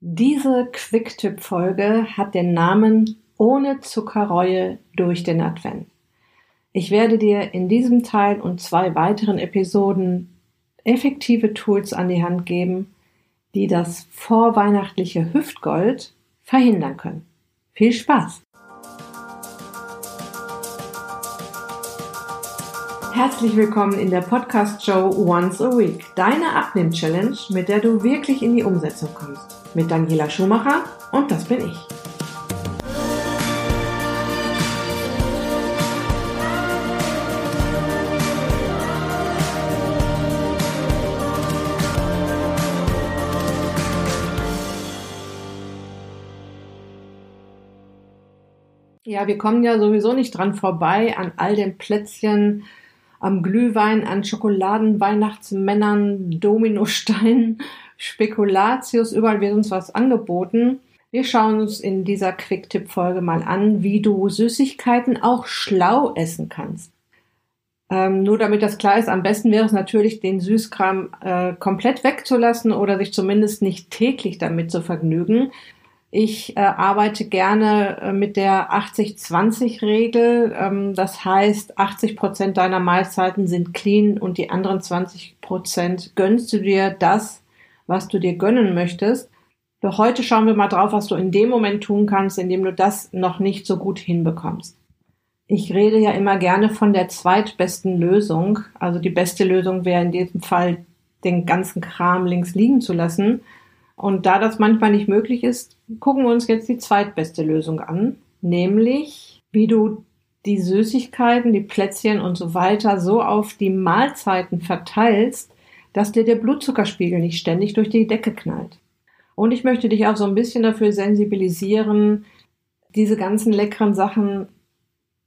Diese Quicktip-Folge hat den Namen Ohne Zuckerreue durch den Advent. Ich werde dir in diesem Teil und zwei weiteren Episoden effektive Tools an die Hand geben, die das vorweihnachtliche Hüftgold verhindern können. Viel Spaß! Herzlich willkommen in der Podcast-Show Once a Week, deine Abnehm-Challenge, mit der du wirklich in die Umsetzung kommst. Mit Daniela Schumacher und das bin ich. Ja, wir kommen ja sowieso nicht dran vorbei an all den Plätzchen, am Glühwein, an Schokoladenweihnachtsmännern, Dominosteinen, Spekulatius, überall wird uns was angeboten. Wir schauen uns in dieser Quick-Tipp-Folge mal an, wie du Süßigkeiten auch schlau essen kannst. Ähm, nur damit das klar ist, am besten wäre es natürlich, den Süßkram äh, komplett wegzulassen oder sich zumindest nicht täglich damit zu vergnügen. Ich äh, arbeite gerne äh, mit der 80-20-Regel. Ähm, das heißt, 80 Prozent deiner Mahlzeiten sind clean und die anderen 20 Prozent gönnst du dir das, was du dir gönnen möchtest. Doch heute schauen wir mal drauf, was du in dem Moment tun kannst, in dem du das noch nicht so gut hinbekommst. Ich rede ja immer gerne von der zweitbesten Lösung. Also die beste Lösung wäre in diesem Fall, den ganzen Kram links liegen zu lassen. Und da das manchmal nicht möglich ist, gucken wir uns jetzt die zweitbeste Lösung an, nämlich wie du die Süßigkeiten, die Plätzchen und so weiter so auf die Mahlzeiten verteilst, dass dir der Blutzuckerspiegel nicht ständig durch die Decke knallt. Und ich möchte dich auch so ein bisschen dafür sensibilisieren, diese ganzen leckeren Sachen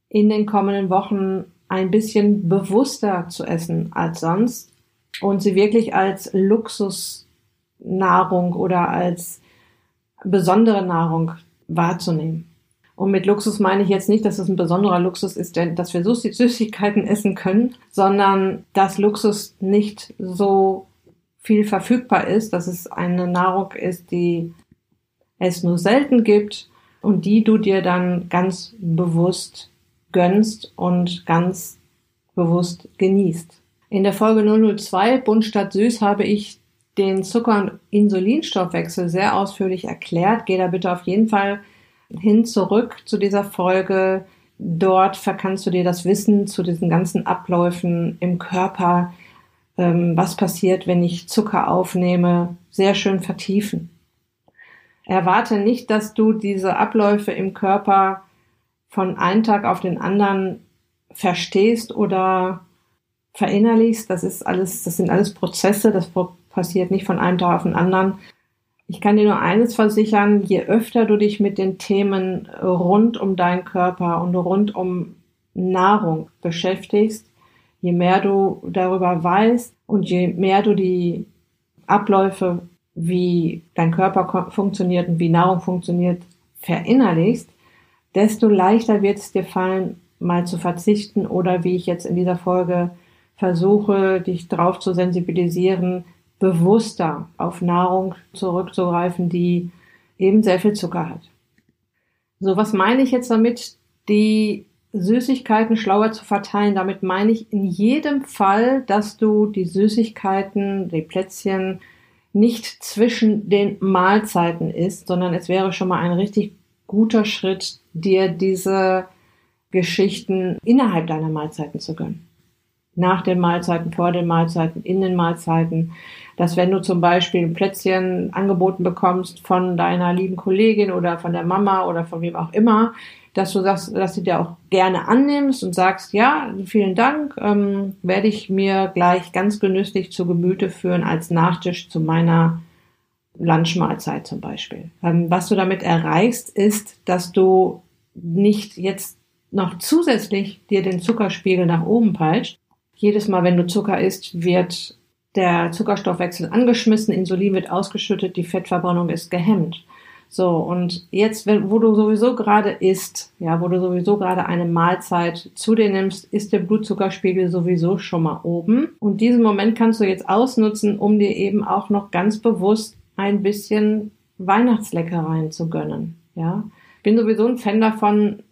in den kommenden Wochen ein bisschen bewusster zu essen als sonst und sie wirklich als Luxus Nahrung oder als besondere Nahrung wahrzunehmen. Und mit Luxus meine ich jetzt nicht, dass es ein besonderer Luxus ist, dass wir Süßigkeiten essen können, sondern dass Luxus nicht so viel verfügbar ist, dass es eine Nahrung ist, die es nur selten gibt und die du dir dann ganz bewusst gönnst und ganz bewusst genießt. In der Folge 002 Bunt statt Süß habe ich den Zucker- und Insulinstoffwechsel sehr ausführlich erklärt. Geh da bitte auf jeden Fall hin zurück zu dieser Folge. Dort kannst du dir das Wissen zu diesen ganzen Abläufen im Körper, ähm, was passiert, wenn ich Zucker aufnehme, sehr schön vertiefen. Erwarte nicht, dass du diese Abläufe im Körper von einem Tag auf den anderen verstehst oder verinnerlichst. Das ist alles, das sind alles Prozesse. Das passiert nicht von einem Tag auf den anderen. Ich kann dir nur eines versichern, je öfter du dich mit den Themen rund um deinen Körper und rund um Nahrung beschäftigst, je mehr du darüber weißt und je mehr du die Abläufe, wie dein Körper funktioniert und wie Nahrung funktioniert, verinnerlichst, desto leichter wird es dir fallen, mal zu verzichten oder wie ich jetzt in dieser Folge versuche, dich darauf zu sensibilisieren, bewusster auf Nahrung zurückzugreifen, die eben sehr viel Zucker hat. So, was meine ich jetzt damit, die Süßigkeiten schlauer zu verteilen? Damit meine ich in jedem Fall, dass du die Süßigkeiten, die Plätzchen nicht zwischen den Mahlzeiten isst, sondern es wäre schon mal ein richtig guter Schritt, dir diese Geschichten innerhalb deiner Mahlzeiten zu gönnen nach den Mahlzeiten, vor den Mahlzeiten, in den Mahlzeiten, dass wenn du zum Beispiel ein Plätzchen angeboten bekommst von deiner lieben Kollegin oder von der Mama oder von wem auch immer, dass du sagst, dass du dir auch gerne annimmst und sagst, ja, vielen Dank, ähm, werde ich mir gleich ganz genüsslich zu Gemüte führen als Nachtisch zu meiner Lunchmahlzeit zum Beispiel. Ähm, was du damit erreichst, ist, dass du nicht jetzt noch zusätzlich dir den Zuckerspiegel nach oben peitscht, jedes Mal, wenn du Zucker isst, wird der Zuckerstoffwechsel angeschmissen, Insulin wird ausgeschüttet, die Fettverbrennung ist gehemmt. So, und jetzt, wo du sowieso gerade isst, ja, wo du sowieso gerade eine Mahlzeit zu dir nimmst, ist der Blutzuckerspiegel sowieso schon mal oben. Und diesen Moment kannst du jetzt ausnutzen, um dir eben auch noch ganz bewusst ein bisschen Weihnachtsleckereien zu gönnen. Ja, bin sowieso ein Fan davon,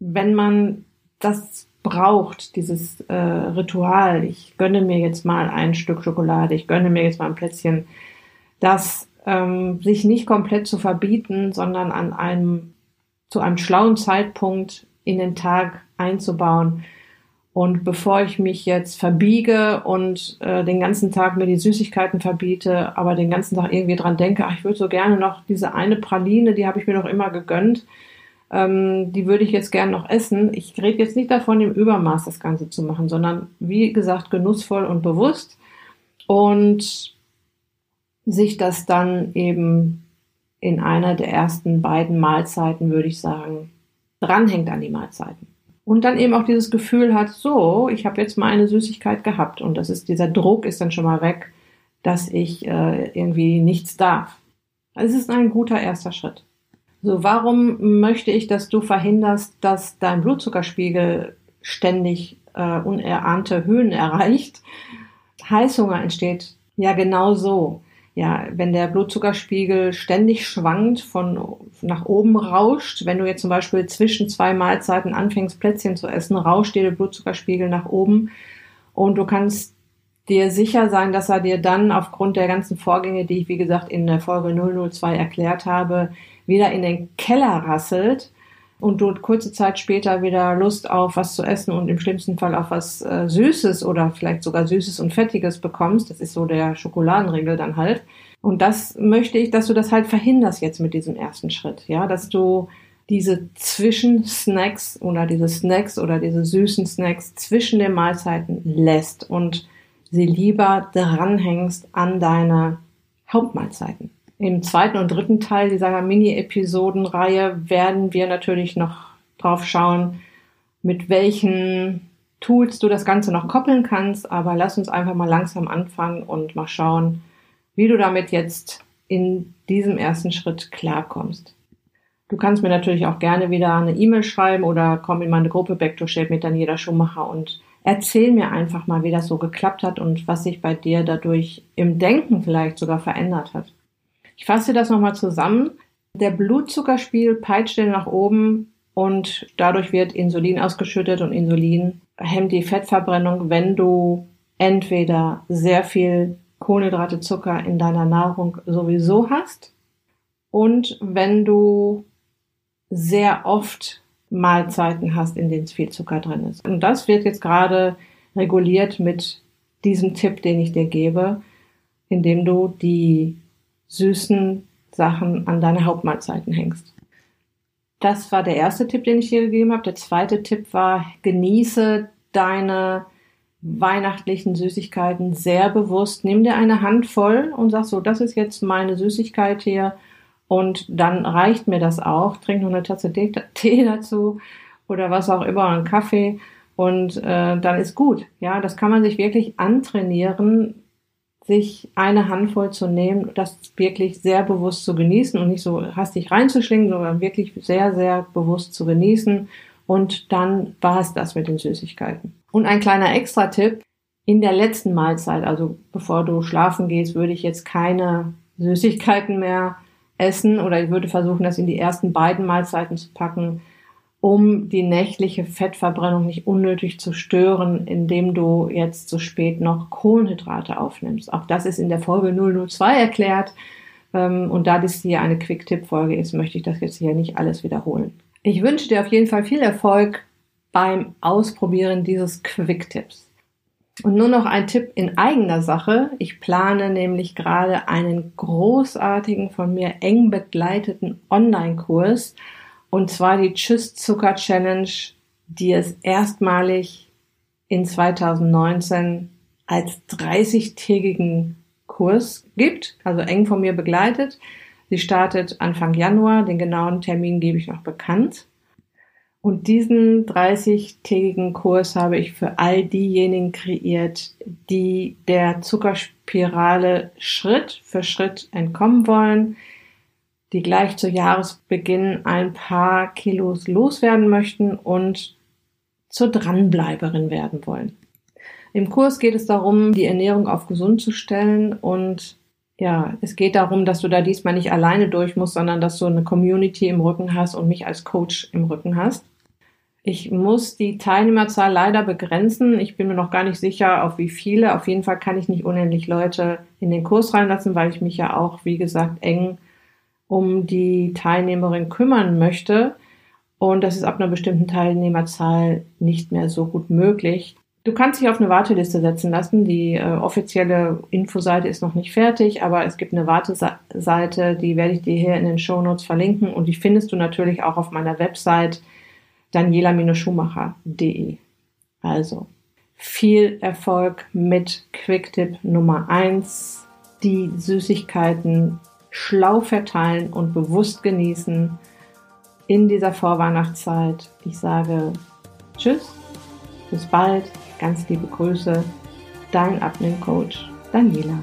wenn man das braucht, dieses äh, Ritual. Ich gönne mir jetzt mal ein Stück Schokolade, ich gönne mir jetzt mal ein Plätzchen, das ähm, sich nicht komplett zu verbieten, sondern an einem zu einem schlauen Zeitpunkt in den Tag einzubauen. Und bevor ich mich jetzt verbiege und äh, den ganzen Tag mir die Süßigkeiten verbiete, aber den ganzen Tag irgendwie dran denke, ach, ich würde so gerne noch diese eine Praline, die habe ich mir noch immer gegönnt, ähm, die würde ich jetzt gerne noch essen. Ich rede jetzt nicht davon, im Übermaß das Ganze zu machen, sondern wie gesagt, genussvoll und bewusst. Und sich das dann eben in einer der ersten beiden Mahlzeiten, würde ich sagen, dranhängt an die Mahlzeiten. Und dann eben auch dieses Gefühl hat, so, ich habe jetzt mal eine Süßigkeit gehabt und das ist, dieser Druck ist dann schon mal weg, dass ich äh, irgendwie nichts darf. Es ist ein guter erster Schritt. So, warum möchte ich, dass du verhinderst, dass dein Blutzuckerspiegel ständig äh, unerahnte Höhen erreicht? Heißhunger entsteht ja genau so ja, wenn der Blutzuckerspiegel ständig schwankt, von nach oben rauscht, wenn du jetzt zum Beispiel zwischen zwei Mahlzeiten anfängst, Plätzchen zu essen, rauscht dir der Blutzuckerspiegel nach oben und du kannst dir sicher sein, dass er dir dann aufgrund der ganzen Vorgänge, die ich wie gesagt in der Folge 002 erklärt habe, wieder in den Keller rasselt und du kurze Zeit später wieder Lust auf was zu essen und im schlimmsten Fall auf was äh, Süßes oder vielleicht sogar Süßes und Fettiges bekommst. Das ist so der Schokoladenregel dann halt. Und das möchte ich, dass du das halt verhinderst jetzt mit diesem ersten Schritt. Ja, dass du diese Zwischensnacks oder diese Snacks oder diese süßen Snacks zwischen den Mahlzeiten lässt und sie lieber dranhängst an deine Hauptmahlzeiten. Im zweiten und dritten Teil dieser Mini-Episodenreihe werden wir natürlich noch drauf schauen, mit welchen Tools du das Ganze noch koppeln kannst. Aber lass uns einfach mal langsam anfangen und mal schauen, wie du damit jetzt in diesem ersten Schritt klarkommst. Du kannst mir natürlich auch gerne wieder eine E-Mail schreiben oder komm in meine Gruppe Back to Shape mit Daniela Schumacher und erzähl mir einfach mal, wie das so geklappt hat und was sich bei dir dadurch im Denken vielleicht sogar verändert hat. Ich fasse das nochmal zusammen. Der Blutzuckerspiegel peitscht den nach oben und dadurch wird Insulin ausgeschüttet und Insulin hemmt die Fettverbrennung, wenn du entweder sehr viel Kohlenhydrate, Zucker in deiner Nahrung sowieso hast und wenn du sehr oft Mahlzeiten hast, in denen viel Zucker drin ist. Und das wird jetzt gerade reguliert mit diesem Tipp, den ich dir gebe, indem du die süßen Sachen an deine Hauptmahlzeiten hängst. Das war der erste Tipp, den ich dir gegeben habe. Der zweite Tipp war, genieße deine weihnachtlichen Süßigkeiten sehr bewusst. Nimm dir eine Handvoll und sag so, das ist jetzt meine Süßigkeit hier und dann reicht mir das auch. Trink noch eine Tasse Tee dazu oder was auch immer, einen Kaffee und äh, dann ist gut. Ja, das kann man sich wirklich antrainieren, sich eine Handvoll zu nehmen, das wirklich sehr bewusst zu genießen und nicht so hastig reinzuschlingen, sondern wirklich sehr, sehr bewusst zu genießen. Und dann war es das mit den Süßigkeiten. Und ein kleiner Extra-Tipp. In der letzten Mahlzeit, also bevor du schlafen gehst, würde ich jetzt keine Süßigkeiten mehr essen oder ich würde versuchen, das in die ersten beiden Mahlzeiten zu packen um die nächtliche Fettverbrennung nicht unnötig zu stören, indem du jetzt so spät noch Kohlenhydrate aufnimmst. Auch das ist in der Folge 002 erklärt. Ähm, und da das hier eine Quick-Tipp-Folge ist, möchte ich das jetzt hier nicht alles wiederholen. Ich wünsche dir auf jeden Fall viel Erfolg beim Ausprobieren dieses Quick-Tipps. Und nur noch ein Tipp in eigener Sache. Ich plane nämlich gerade einen großartigen, von mir eng begleiteten Online-Kurs und zwar die Tschüss Zucker Challenge, die es erstmalig in 2019 als 30-tägigen Kurs gibt, also eng von mir begleitet. Sie startet Anfang Januar, den genauen Termin gebe ich noch bekannt. Und diesen 30-tägigen Kurs habe ich für all diejenigen kreiert, die der Zuckerspirale Schritt für Schritt entkommen wollen, die gleich zu Jahresbeginn ein paar Kilos loswerden möchten und zur Dranbleiberin werden wollen. Im Kurs geht es darum, die Ernährung auf gesund zu stellen und ja, es geht darum, dass du da diesmal nicht alleine durch musst, sondern dass du eine Community im Rücken hast und mich als Coach im Rücken hast. Ich muss die Teilnehmerzahl leider begrenzen. Ich bin mir noch gar nicht sicher, auf wie viele. Auf jeden Fall kann ich nicht unendlich Leute in den Kurs reinlassen, weil ich mich ja auch, wie gesagt, eng um die Teilnehmerin kümmern möchte. Und das ist ab einer bestimmten Teilnehmerzahl nicht mehr so gut möglich. Du kannst dich auf eine Warteliste setzen lassen. Die äh, offizielle Infoseite ist noch nicht fertig, aber es gibt eine Warteseite, die werde ich dir hier in den Show Notes verlinken und die findest du natürlich auch auf meiner Website daniela-schumacher.de. Also viel Erfolg mit Quicktip Nummer eins: Die Süßigkeiten schlau verteilen und bewusst genießen in dieser Vorweihnachtszeit. Ich sage Tschüss, bis bald Ganz liebe Grüße, dein Abnehmcoach Daniela.